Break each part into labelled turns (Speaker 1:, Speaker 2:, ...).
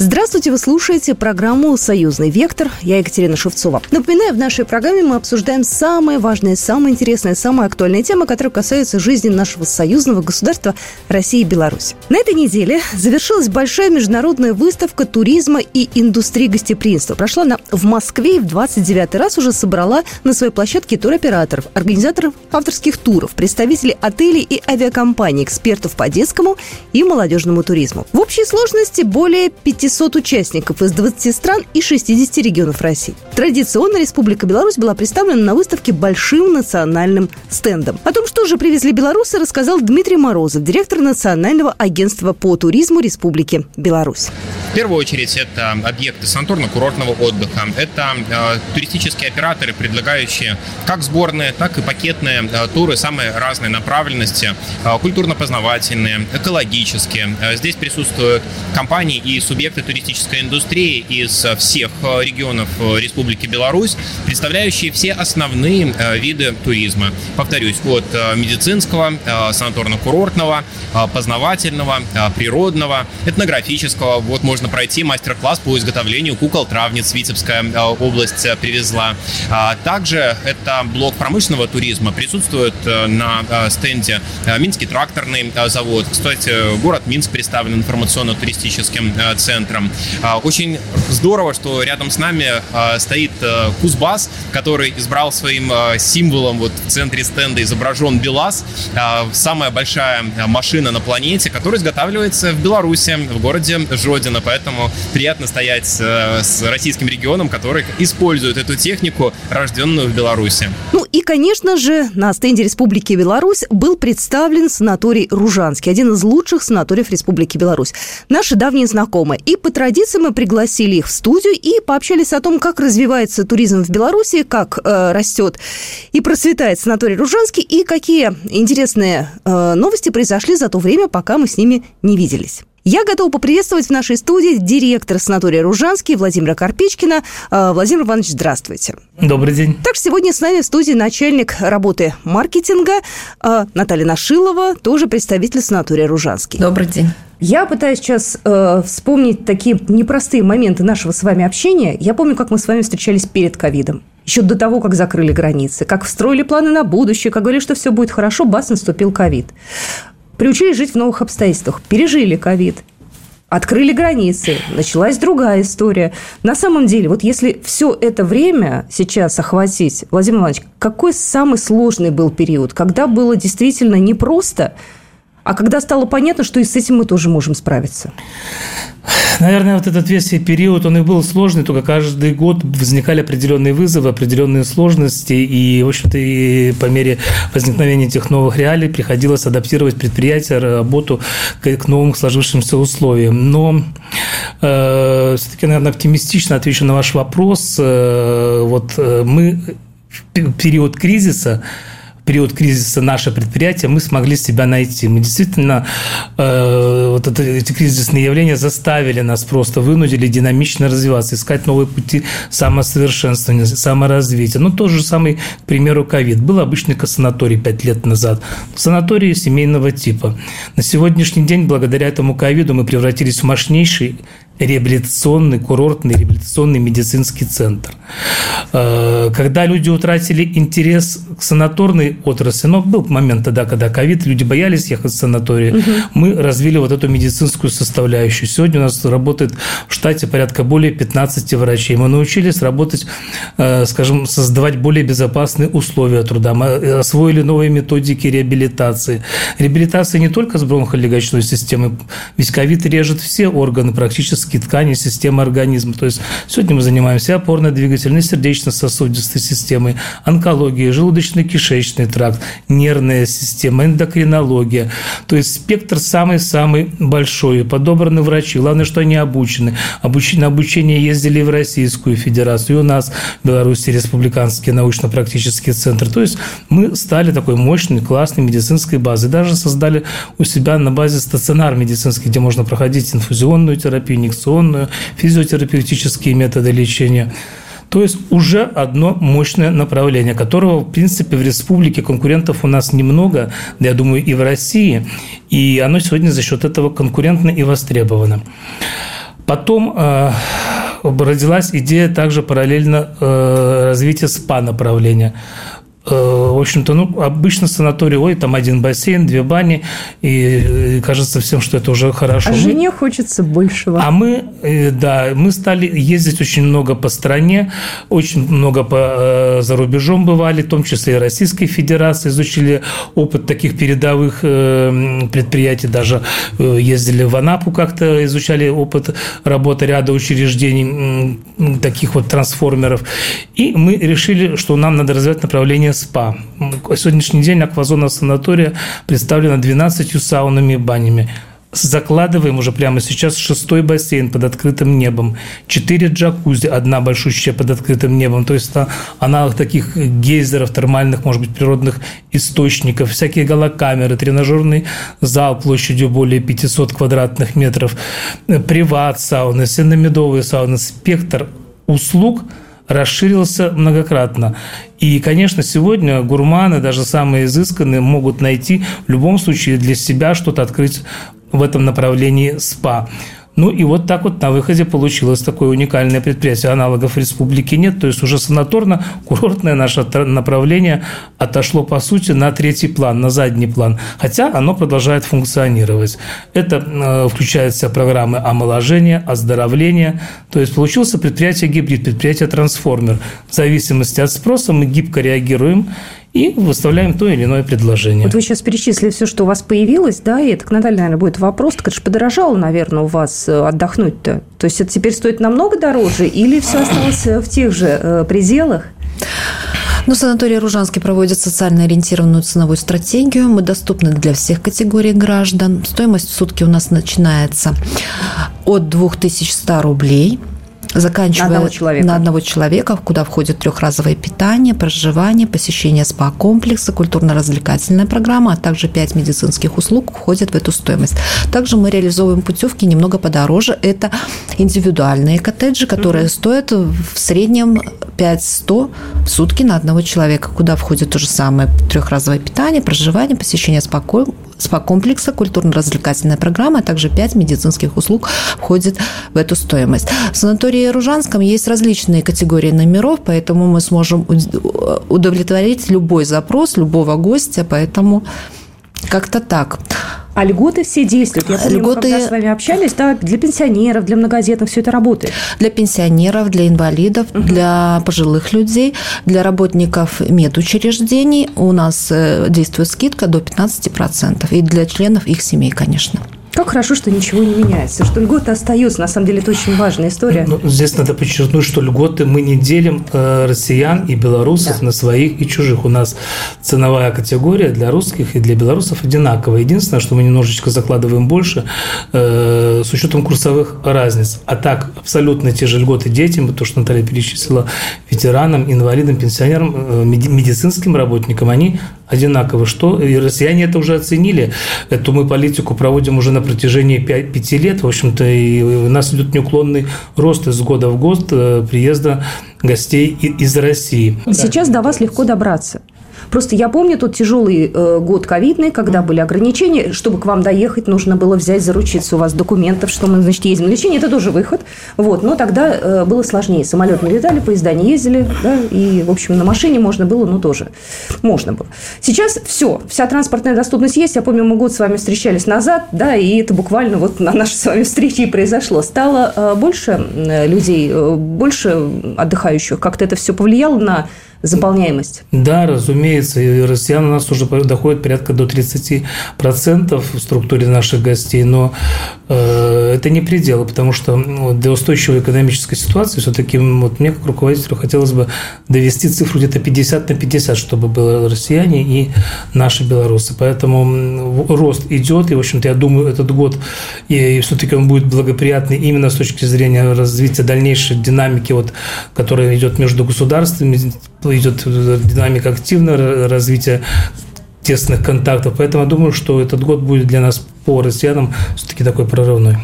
Speaker 1: Здравствуйте, вы слушаете программу «Союзный вектор». Я Екатерина Шевцова. Напоминаю, в нашей программе мы обсуждаем самые важные, самые интересные, самые актуальные темы, которые касаются жизни нашего союзного государства России и Беларусь. На этой неделе завершилась большая международная выставка туризма и индустрии гостеприимства. Прошла она в Москве и в 29 раз уже собрала на своей площадке туроператоров, организаторов авторских туров, представителей отелей и авиакомпаний, экспертов по детскому и молодежному туризму. В общей сложности более 500 500 участников из 20 стран и 60 регионов России. Традиционно Республика Беларусь была представлена на выставке большим национальным стендом. О том, что же привезли белорусы, рассказал Дмитрий Морозов, директор Национального агентства по туризму Республики Беларусь.
Speaker 2: В первую очередь это объекты санаторно-курортного отдыха. Это э, туристические операторы, предлагающие как сборные, так и пакетные э, туры самой разной направленности, э, культурно-познавательные, экологические. Э, здесь присутствуют компании и субъекты субъекты туристической индустрии из всех э, регионов э, Республики Беларусь, представляющие все основные э, виды туризма. Повторюсь, от медицинского, санаторно-курортного, познавательного, природного, этнографического. Вот можно пройти мастер-класс по изготовлению кукол-травниц. Витебская область привезла. А также это блок промышленного туризма. Присутствует на стенде Минский тракторный завод. Кстати, город Минск представлен информационно-туристическим центром центром. А, очень здорово, что рядом с нами а, стоит э, Кузбасс, который избрал своим э, символом вот в центре стенда изображен БелАЗ, а, самая большая машина на планете, которая изготавливается в Беларуси, в городе Жодино, поэтому приятно стоять э, с российским регионом, который использует эту технику, рожденную в Беларуси.
Speaker 1: Ну и, конечно же, на стенде Республики Беларусь был представлен санаторий Ружанский, один из лучших санаториев Республики Беларусь. Наши давние знакомые. И по традиции мы пригласили их в студию и пообщались о том, как развивается туризм в Беларуси, как э, растет и процветает санаторий Ружанский, и какие интересные э, новости произошли за то время, пока мы с ними не виделись. Я готова поприветствовать в нашей студии директор санатория Ружанский Владимира Карпичкина. Э, Владимир Иванович, здравствуйте.
Speaker 3: Добрый день.
Speaker 1: Также сегодня с нами в студии начальник работы маркетинга э, Наталья Нашилова, тоже представитель санатория Ружанский.
Speaker 4: Добрый день.
Speaker 1: Я пытаюсь сейчас э, вспомнить такие непростые моменты нашего с вами общения. Я помню, как мы с вами встречались перед ковидом. Еще до того, как закрыли границы, как встроили планы на будущее, как говорили, что все будет хорошо, бас, наступил ковид. Приучились жить в новых обстоятельствах, пережили ковид, открыли границы, началась другая история. На самом деле, вот если все это время сейчас охватить, Владимир Иванович, какой самый сложный был период, когда было действительно непросто – а когда стало понятно, что и с этим мы тоже можем справиться?
Speaker 3: Наверное, вот этот весь период, он и был сложный, только каждый год возникали определенные вызовы, определенные сложности, и, в общем-то, и по мере возникновения этих новых реалий приходилось адаптировать предприятие, работу к, новым сложившимся условиям. Но э, все-таки, наверное, оптимистично отвечу на ваш вопрос. Э, вот э, мы в период кризиса период кризиса наше предприятие мы смогли себя найти. Мы действительно э, вот это, эти кризисные явления заставили нас просто вынудили динамично развиваться, искать новые пути самосовершенствования, саморазвития. Ну, тот же самый, к примеру, ковид. Был обычный санаторий пять лет назад. Санаторий семейного типа. На сегодняшний день, благодаря этому ковиду, мы превратились в мощнейший реабилитационный, курортный реабилитационный медицинский центр. Э, когда люди утратили интерес к санаторной отрасли, но был момент тогда, когда ковид, люди боялись ехать в санатории, угу. мы развили вот эту медицинскую составляющую. Сегодня у нас работает в штате порядка более 15 врачей. Мы научились работать, э, скажем, создавать более безопасные условия труда. Мы освоили новые методики реабилитации. Реабилитация не только с бронхолегочной системой, ведь ковид режет все органы практически клетки, ткани, системы организма. То есть сегодня мы занимаемся опорно-двигательной, сердечно-сосудистой системой, онкологией, желудочно-кишечный тракт, нервная система, эндокринология. То есть спектр самый-самый большой. Подобраны врачи. Главное, что они обучены. Обучение, на обучение ездили в Российскую Федерацию, и у нас в Беларуси республиканский научно-практический центр. То есть мы стали такой мощной, классной медицинской базой. Даже создали у себя на базе стационар медицинский, где можно проходить инфузионную терапию, инъекционную, физиотерапевтические методы лечения. То есть уже одно мощное направление, которого, в принципе, в республике конкурентов у нас немного, я думаю, и в России, и оно сегодня за счет этого конкурентно и востребовано. Потом э, родилась идея также параллельно э, развития СПА направления. Э, в общем-то, ну, обычно санаторий, ой, там один бассейн, две бани, и, кажется всем, что это уже хорошо. А
Speaker 1: мы, жене хочется большего.
Speaker 3: А мы, э, да, мы стали ездить очень много по стране, очень много по, э, за рубежом бывали, в том числе и Российской Федерации, изучили опыт таких передовых предприятий, даже ездили в Анапу как-то, изучали опыт работы ряда учреждений, таких вот трансформеров. И мы решили, что нам надо развивать направление СПА. Сегодняшний день аквазона санатория представлена 12 саунами и банями. Закладываем уже прямо сейчас шестой бассейн под открытым небом, четыре джакузи, одна большущая под открытым небом, то есть это аналог таких гейзеров, термальных, может быть, природных источников, всякие галокамеры, тренажерный зал площадью более 500 квадратных метров, приват-сауны, сеномедовые сауны, спектр услуг – расширился многократно. И, конечно, сегодня гурманы, даже самые изысканные, могут найти в любом случае для себя что-то открыть в этом направлении СПА. Ну и вот так вот на выходе получилось такое уникальное предприятие. Аналогов в республике нет. То есть уже санаторно-курортное наше направление отошло, по сути, на третий план, на задний план. Хотя оно продолжает функционировать. Это э, включает в себя программы омоложения, оздоровления. То есть получился предприятие гибрид, предприятие трансформер. В зависимости от спроса мы гибко реагируем и выставляем то или иное предложение.
Speaker 1: Вот вы сейчас перечислили все, что у вас появилось, да, и это к Наталье, наверное, будет вопрос. Так это же подорожало, наверное, у вас э, отдохнуть-то. То есть это теперь стоит намного дороже или все осталось э, в тех же э, пределах?
Speaker 4: Ну, санаторий Ружанский проводит социально ориентированную ценовую стратегию. Мы доступны для всех категорий граждан. Стоимость в сутки у нас начинается от 2100 рублей – заканчивая на одного человека, на одного человека куда входит трехразовое питание, проживание, посещение спа-комплекса, культурно-развлекательная программа, а также пять медицинских услуг входят в эту стоимость. Также мы реализовываем путевки немного подороже. Это индивидуальные коттеджи, которые угу. стоят в среднем 5-100 в сутки на одного человека, куда входит то же самое трехразовое питание, проживание, посещение спа-комплекса, спа-комплекса, культурно-развлекательная программа, а также 5 медицинских услуг входит в эту стоимость. В санатории Ружанском есть различные категории номеров, поэтому мы сможем удовлетворить любой запрос любого гостя, поэтому как-то так.
Speaker 1: А льготы все действуют. Я помню, льготы... когда с вами общались, да, для пенсионеров, для многодетных все это работает.
Speaker 4: Для пенсионеров, для инвалидов, угу. для пожилых людей, для работников медучреждений у нас э, действует скидка до 15%. И для членов их семей, конечно.
Speaker 1: Как хорошо, что ничего не меняется, что льготы остаются. На самом деле это очень важная история.
Speaker 3: Ну, здесь надо подчеркнуть, что льготы мы не делим э, россиян и белорусов да. на своих и чужих. У нас ценовая категория для русских и для белорусов одинаковая. Единственное, что мы немножечко закладываем больше э, с учетом курсовых разниц. А так, абсолютно те же льготы детям, то, что Наталья перечислила, ветеранам, инвалидам, пенсионерам, э, медицинским работникам, они одинаковы. Что и россияне это уже оценили. Эту мы политику проводим уже на протяжении 5, 5 лет. В общем-то, и у нас идет неуклонный рост из года в год э, приезда гостей из России.
Speaker 1: Сейчас до вас легко добраться. Просто я помню тот тяжелый э, год ковидный, когда были ограничения. Чтобы к вам доехать, нужно было взять, заручиться у вас документов, что мы, значит, ездим на лечение. Это тоже выход. Вот. Но тогда э, было сложнее. Самолет не летали, поезда не ездили. Да, и, в общем, на машине можно было, ну, тоже можно было. Сейчас все. Вся транспортная доступность есть. Я помню, мы год с вами встречались назад, да, и это буквально вот на нашей с вами встрече и произошло. Стало э, больше людей, больше отдыхающих. Как-то это все повлияло на заполняемость?
Speaker 3: Да, разумеется. И россиян у нас уже доходит порядка до 30% в структуре наших гостей, но это не предел, потому что ну, для устойчивой экономической ситуации все-таки вот мне как руководителю хотелось бы довести цифру где-то 50 на 50, чтобы было россияне и наши белорусы. Поэтому рост идет, и, в общем-то, я думаю, этот год и все-таки он будет благоприятный именно с точки зрения развития дальнейшей динамики, вот, которая идет между государствами, идет динамика активного развития тесных контактов. Поэтому я думаю, что этот год будет для нас по россиянам все-таки такой прорывной.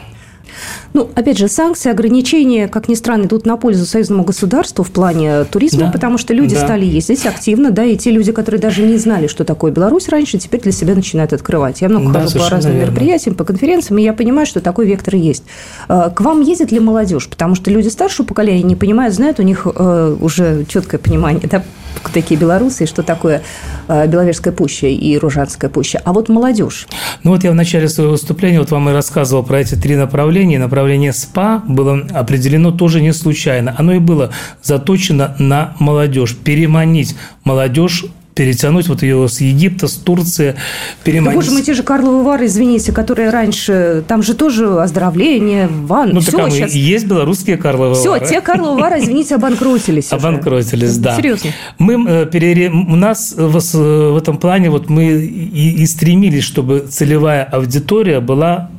Speaker 1: Ну, опять же, санкции, ограничения, как ни странно, идут на пользу союзному государству в плане туризма, да. потому что люди да. стали ездить активно, да, и те люди, которые даже не знали, что такое Беларусь раньше, теперь для себя начинают открывать. Я много да, хожу по разным верно. мероприятиям, по конференциям, и я понимаю, что такой вектор есть. А, к вам ездит ли молодежь? Потому что люди старшего поколения не понимают, знают, у них э, уже четкое понимание, да, такие белорусы и что такое э, Беловежская пуща и Ружанская пуща. А вот молодежь.
Speaker 3: Ну вот я в начале своего выступления вот вам и рассказывал про эти три направления. Направление СПА было определено тоже не случайно. Оно и было заточено на молодежь. Переманить молодежь перетянуть вот ее с Египта, с Турции,
Speaker 1: переманить. Да, боже мой, те же Карловы Вары, извините, которые раньше, там же тоже оздоровление, ванны,
Speaker 3: ну, все так, сейчас. есть белорусские Карловы
Speaker 1: Все, те Карловы Вары, извините, обанкротились
Speaker 3: Обанкротились, да.
Speaker 1: Серьезно.
Speaker 3: Мы э, перере... У нас в, в этом плане вот мы и, и стремились, чтобы целевая аудитория была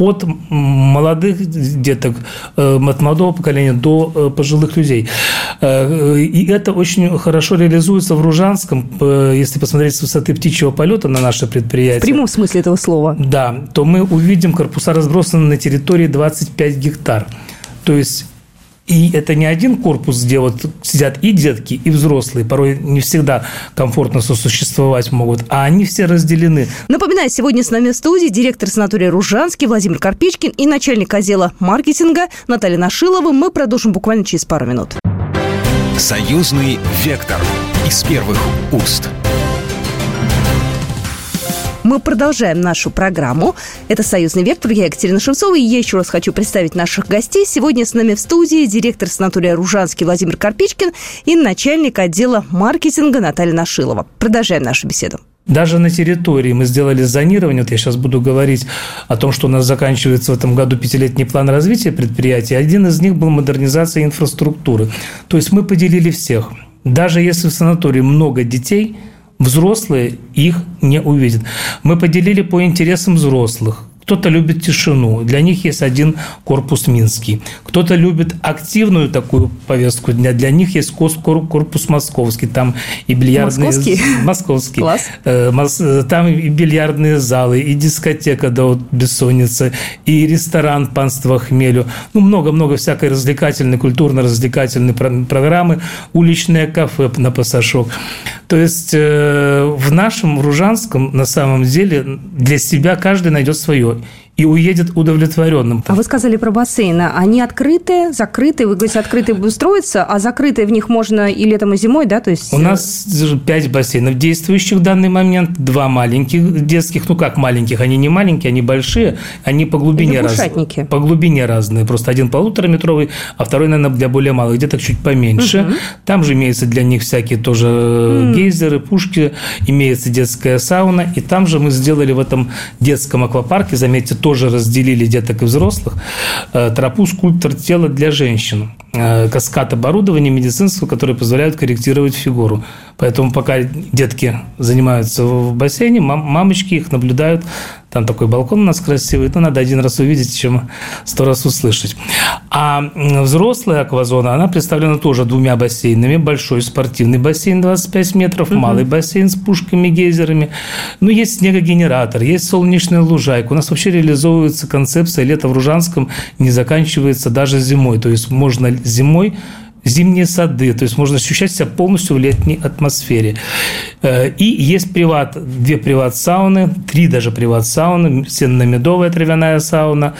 Speaker 3: от молодых деток, э, от молодого поколения до э, пожилых людей. Э, и это очень хорошо реализуется в Ружанском, если посмотреть с высоты птичьего полета на наше предприятие.
Speaker 1: В прямом смысле этого слова.
Speaker 3: Да, то мы увидим корпуса разбросаны на территории 25 гектар. То есть и это не один корпус, где вот сидят и детки, и взрослые, порой не всегда комфортно сосуществовать могут, а они все разделены.
Speaker 1: Напоминаю, сегодня с нами в студии директор санатория Ружанский Владимир Карпичкин и начальник отдела маркетинга Наталья Нашилова. Мы продолжим буквально через пару минут.
Speaker 5: Союзный вектор из первых уст.
Speaker 1: Мы продолжаем нашу программу. Это «Союзный вектор». Я Екатерина Шевцова. И я еще раз хочу представить наших гостей. Сегодня с нами в студии директор санатория «Ружанский» Владимир Карпичкин и начальник отдела маркетинга Наталья Нашилова. Продолжаем нашу беседу.
Speaker 3: Даже на территории мы сделали зонирование. Вот я сейчас буду говорить о том, что у нас заканчивается в этом году пятилетний план развития предприятия. Один из них был модернизация инфраструктуры. То есть мы поделили всех. Даже если в санатории много детей – Взрослые их не увидят. Мы поделили по интересам взрослых. Кто-то любит тишину, для них есть один корпус Минский. Кто-то любит активную такую повестку дня, для них есть корпус Московский, там и бильярдные...
Speaker 1: Московский?
Speaker 3: Московский.
Speaker 1: Класс.
Speaker 3: Э, э, там и бильярдные залы, и дискотека до вот бессонницы, и ресторан панства хмелю. Ну, много-много всякой развлекательной, культурно-развлекательной программы, уличное кафе на пассажок. То есть э, в нашем, Ружанском, на самом деле, для себя каждый найдет свое и уедет удовлетворенным.
Speaker 1: А вы сказали про бассейны. Они открытые, закрытые? Вы говорите, открытые будут строиться, а закрытые в них можно и летом, и зимой, да? То есть...
Speaker 3: У нас пять бассейнов действующих в данный момент, два маленьких детских, ну как маленьких, они не маленькие, они большие, они по глубине разные. По глубине разные. Просто один полутораметровый, а второй, наверное, для более малых, где-то чуть поменьше. Угу. Там же имеются для них всякие тоже угу. гейзеры, пушки, имеется детская сауна, и там же мы сделали в этом детском аквапарке, заметьте, тоже разделили деток и взрослых, э, тропу скульптор тела для женщин. Э, каскад оборудования медицинского, которое позволяет корректировать фигуру. Поэтому пока детки занимаются в бассейне, мамочки их наблюдают. Там такой балкон у нас красивый. Ну, надо один раз увидеть, чем сто раз услышать. А взрослая аквазона, она представлена тоже двумя бассейнами. Большой спортивный бассейн 25 метров, угу. малый бассейн с пушками, гейзерами. Ну, есть снегогенератор, есть солнечная лужайка. У нас вообще реализовывается концепция «Лето в Ружанском» не заканчивается даже зимой. То есть можно зимой зимние сады, то есть можно ощущать себя полностью в летней атмосфере. Э, и есть приват, две приват-сауны, три даже приват-сауны, сенно-медовая травяная сауна,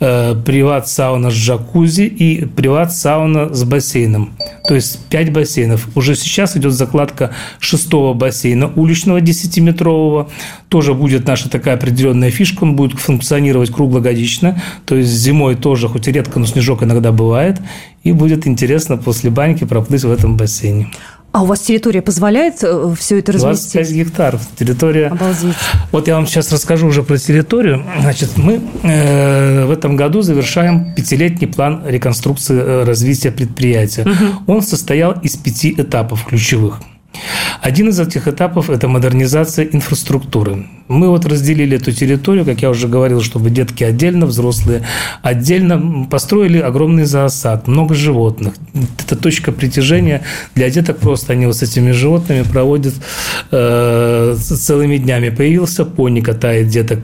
Speaker 3: э, приват-сауна с джакузи и приват-сауна с бассейном. То есть пять бассейнов. Уже сейчас идет закладка шестого бассейна, уличного 10-метрового. Тоже будет наша такая определенная фишка, он будет функционировать круглогодично. То есть зимой тоже, хоть и редко, но снежок иногда бывает. И будет интересно после баньки проплыть в этом бассейне.
Speaker 1: А у вас территория позволяет э, все это разместить?
Speaker 3: 25 гектаров. Территория...
Speaker 1: Обалдеть.
Speaker 3: Вот я вам сейчас расскажу уже про территорию. Значит, мы э, в этом году завершаем пятилетний план реконструкции э, развития предприятия. Угу. Он состоял из пяти этапов ключевых. Один из этих этапов – это модернизация инфраструктуры. Мы вот разделили эту территорию, как я уже говорил, чтобы детки отдельно, взрослые отдельно. Построили огромный зоосад, много животных. Это точка притяжения для деток просто. Они вот с этими животными проводят э, целыми днями. Появился пони, катает деток.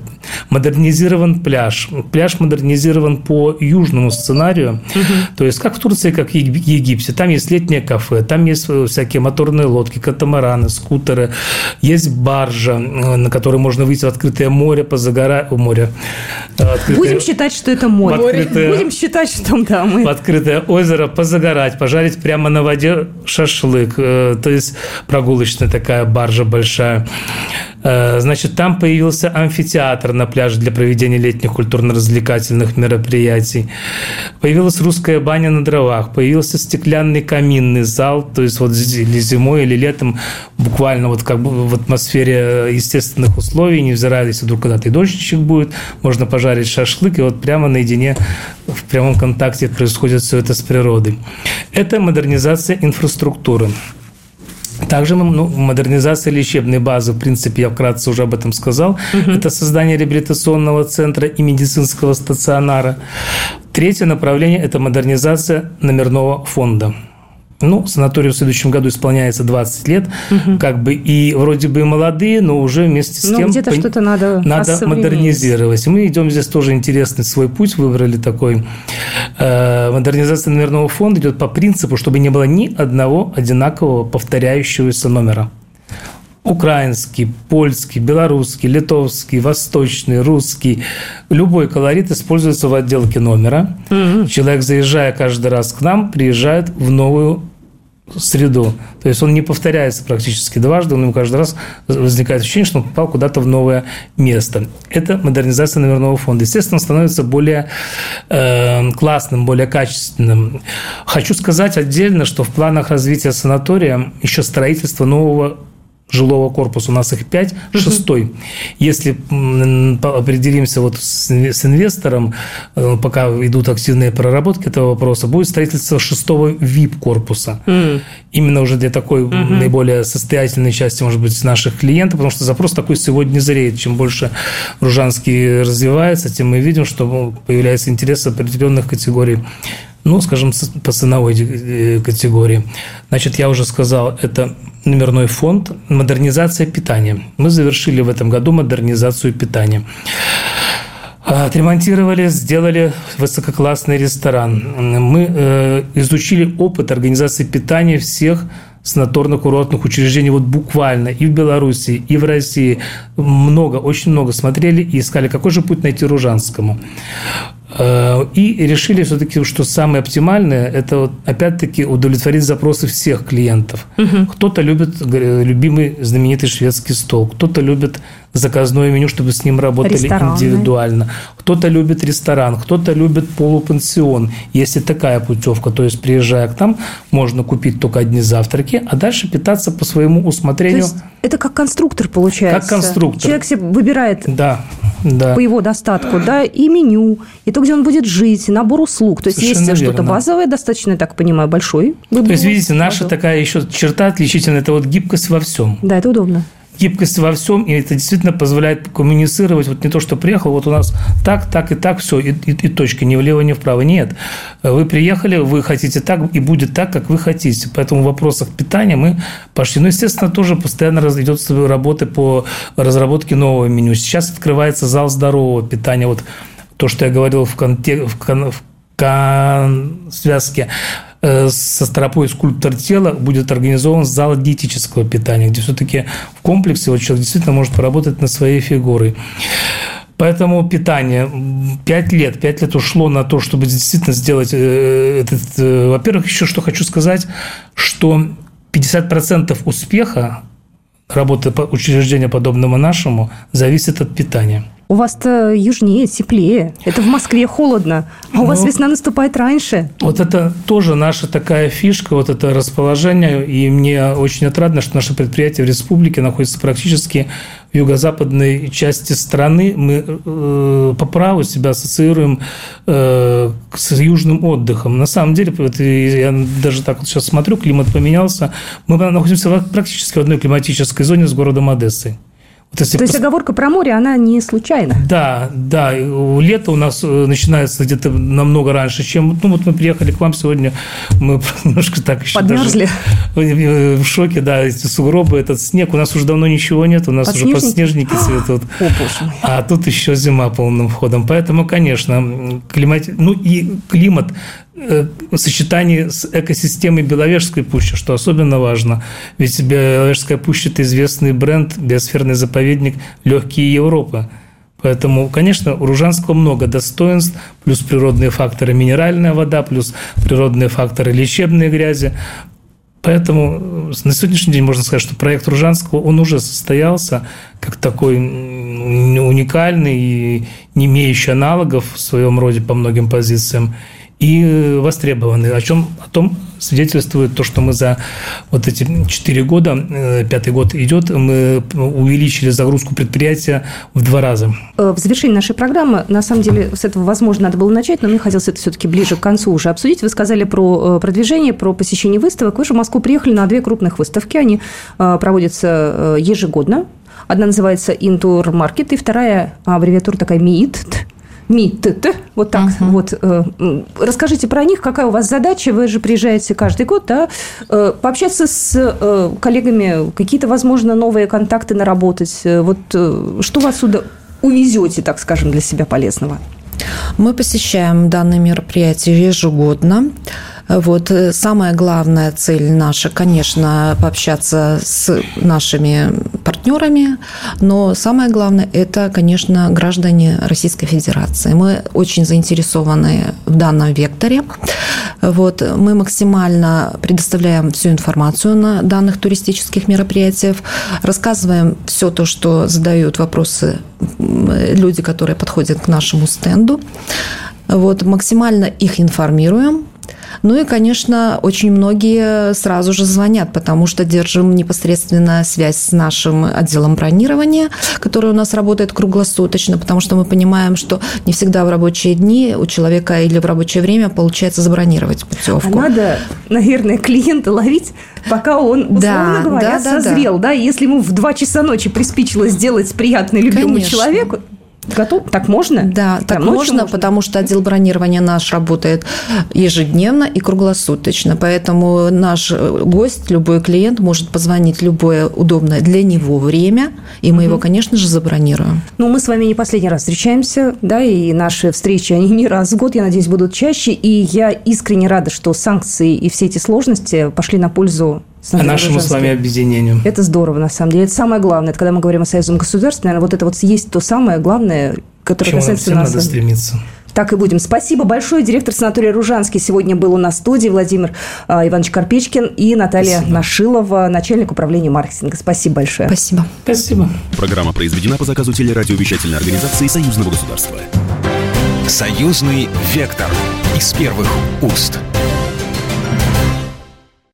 Speaker 3: Модернизирован пляж. Пляж модернизирован по южному сценарию. Угу. То есть, как в Турции, как в Египте. Там есть летнее кафе, там есть всякие моторные лодки, катамараны, скутеры. Есть баржа, на которой можно выйти в открытое море, позагорать. Море.
Speaker 1: Открытое... Будем считать, что это море. Открытое... Будем считать, что да, мы...
Speaker 3: В открытое озеро позагорать, пожарить прямо на воде шашлык. Э, то есть, прогулочная такая баржа большая. Э, значит, там появился амфитеатр на пляже для проведения летних культурно-развлекательных мероприятий. Появилась русская баня на дровах. Появился стеклянный каминный зал. То есть, вот или зимой, или летом буквально вот как бы в атмосфере естественных условий, невзирая, если вдруг когда-то и дождичек будет, можно пожарить шашлык, и вот прямо наедине в прямом контакте происходит все это с природой. Это модернизация инфраструктуры. Также ну, модернизация лечебной базы, в принципе, я вкратце уже об этом сказал. Угу. Это создание реабилитационного центра и медицинского стационара. Третье направление – это модернизация номерного фонда. Ну, санаторию в следующем году исполняется 20 лет, угу. как бы и вроде бы молодые, но уже вместе с
Speaker 1: ну,
Speaker 3: тем
Speaker 1: где-то что-то надо
Speaker 3: надо модернизировать. Мы идем здесь тоже интересный свой путь, выбрали такой. Э, модернизация номерного фонда идет по принципу, чтобы не было ни одного одинакового повторяющегося номера украинский, польский, белорусский, литовский, восточный, русский. Любой колорит используется в отделке номера. Угу. Человек, заезжая каждый раз к нам, приезжает в новую среду. То есть он не повторяется практически дважды, у него каждый раз возникает ощущение, что он попал куда-то в новое место. Это модернизация номерного фонда. Естественно, становится более э, классным, более качественным. Хочу сказать отдельно, что в планах развития санатория еще строительство нового жилого корпуса, у нас их пять, шестой. Если определимся вот с, инвестором, э, пока идут активные проработки этого вопроса, будет строительство шестого VIP-корпуса. Именно уже для такой наиболее состоятельной части, может быть, наших клиентов, потому что запрос такой сегодня зреет. Чем больше Ружанский развивается, тем мы видим, что появляется интерес определенных категорий ну, скажем, по ценовой э, категории. Значит, я уже сказал, это номерной фонд, модернизация питания. Мы завершили в этом году модернизацию питания. Отремонтировали, сделали высококлассный ресторан. Мы э, изучили опыт организации питания всех санаторно-курортных учреждений вот буквально и в Беларуси, и в России. Много, очень много смотрели и искали, какой же путь найти Ружанскому. Э, и решили все-таки, что самое оптимальное – это вот, опять-таки удовлетворить запросы всех клиентов. Угу. Кто-то любит любимый знаменитый шведский стол, кто-то любит заказное меню, чтобы с ним работали Рестораны. индивидуально. Кто-то любит ресторан, кто-то любит полупансион. Если такая путевка, то есть приезжая к нам, можно купить только одни завтраки, а дальше питаться по своему усмотрению. То есть
Speaker 1: это как конструктор получается.
Speaker 3: Как конструктор.
Speaker 1: Человек себе выбирает
Speaker 3: да, да.
Speaker 1: по его достатку, да, и меню, и то, где он будет жить, набор услуг. То есть Совершенно есть что-то базовое, достаточно, так понимаю, большой.
Speaker 3: Выбор. То есть, видите, наша базовый. такая еще черта отличительная – это вот гибкость во всем.
Speaker 1: Да, это удобно
Speaker 3: гибкость во всем, и это действительно позволяет коммуницировать. Вот не то, что приехал, вот у нас так, так и так, все, и, и, и точка, ни влево, ни вправо. Нет. Вы приехали, вы хотите так, и будет так, как вы хотите. Поэтому в вопросах питания мы пошли. Ну, естественно, тоже постоянно идет работа по разработке нового меню. Сейчас открывается зал здорового питания. Вот то, что я говорил в, конте... в, кон... в кон... связке Э, со стропой скульптор тела будет организован зал диетического питания, где все-таки в комплексе вот человек действительно может поработать над своей фигурой. Поэтому питание 5 лет, 5 лет ушло на то, чтобы действительно сделать э, этот... Э, во-первых, еще что хочу сказать, что 50% успеха работы учреждения подобного нашему зависит от питания.
Speaker 1: У вас-то южнее, теплее. Это в Москве холодно, а у вас ну, весна наступает раньше.
Speaker 3: Вот это тоже наша такая фишка, вот это расположение. И мне очень отрадно, что наше предприятие в республике находится практически в юго-западной части страны. Мы э, по праву себя ассоциируем э, с южным отдыхом. На самом деле, вот, я даже так вот сейчас смотрю, климат поменялся. Мы находимся практически в одной климатической зоне с городом Одессой.
Speaker 1: Вот если То есть оговорка про море, она не случайна?
Speaker 3: Да, да. Лето у нас э, начинается где-то намного раньше, чем... Ну, вот мы приехали к вам сегодня, мы немножко так еще
Speaker 1: Подмерзли.
Speaker 3: даже в шоке, да, эти сугробы, этот снег. У нас уже давно ничего нет, у нас уже подснежники цветут. О, боже мой. А тут еще зима полным входом. Поэтому, конечно, климат... Ну, и климат Э, сочетании с экосистемой Беловежской пущи, что особенно важно. Ведь Беловежская пуща – это известный бренд, биосферный заповедник «Легкие Европы». Поэтому, конечно, у Ружанского много достоинств, плюс природные факторы минеральная вода, плюс природные факторы лечебные грязи. Поэтому на сегодняшний день можно сказать, что проект Ружанского, он уже состоялся как такой уникальный и не имеющий аналогов в своем роде по многим позициям и востребованы. О чем о том свидетельствует то, что мы за вот эти четыре года, э, пятый год идет, мы увеличили загрузку предприятия в два раза.
Speaker 1: Э, в завершении нашей программы, на самом деле, с этого, возможно, надо было начать, но мне хотелось это все-таки ближе к концу уже обсудить. Вы сказали про э, продвижение, про посещение выставок. Вы же в Москву приехали на две крупных выставки. Они проводятся ежегодно. Одна называется Интур Маркет, и вторая аббревиатура такая МИИТ, МИТТ, вот так uh-huh. вот. Э, расскажите про них, какая у вас задача, вы же приезжаете каждый год, да, э, пообщаться с э, коллегами, какие-то, возможно, новые контакты наработать, вот что вас сюда увезете, так скажем, для себя полезного?
Speaker 4: Мы посещаем данное мероприятие ежегодно. Вот. Э, самая главная цель наша, конечно, пообщаться с нашими партнерами, но самое главное – это, конечно, граждане Российской Федерации. Мы очень заинтересованы в данном векторе. Вот. Мы максимально предоставляем всю информацию на данных туристических мероприятиях, рассказываем все то, что задают вопросы люди, которые подходят к нашему стенду. Вот, максимально их информируем, ну и, конечно, очень многие сразу же звонят, потому что держим непосредственно связь с нашим отделом бронирования, который у нас работает круглосуточно, потому что мы понимаем, что не всегда в рабочие дни у человека или в рабочее время получается забронировать путевку.
Speaker 1: А надо, наверное, клиента ловить, пока он, условно да, говоря, да, созрел. Да. Да? Если ему в 2 часа ночи приспичило сделать приятное любимому Конечно. человеку, Готов? Так можно?
Speaker 4: Да, так можно, можно, потому что отдел бронирования наш работает ежедневно и круглосуточно. Поэтому наш э, гость, любой клиент может позвонить любое удобное для него время, и мы угу. его, конечно же, забронируем.
Speaker 1: Ну, мы с вами не последний раз встречаемся, да, и наши встречи, они не раз в год, я надеюсь, будут чаще. И я искренне рада, что санкции и все эти сложности пошли на пользу
Speaker 3: а нашему с вами объединению.
Speaker 1: Это здорово, на самом деле. Это самое главное. Это когда мы говорим о союзном государстве, наверное, вот это вот есть то самое главное, которое Почему касается
Speaker 3: нас. надо стремиться.
Speaker 1: Так и будем. Спасибо большое. Директор санатория Ружанский сегодня был у нас в студии. Владимир э, Иванович Карпечкин и Наталья Спасибо. Нашилова, начальник управления маркетинга. Спасибо большое.
Speaker 4: Спасибо.
Speaker 3: Спасибо.
Speaker 5: Программа произведена по заказу телерадиовещательной организации Союзного государства. Союзный вектор из первых уст.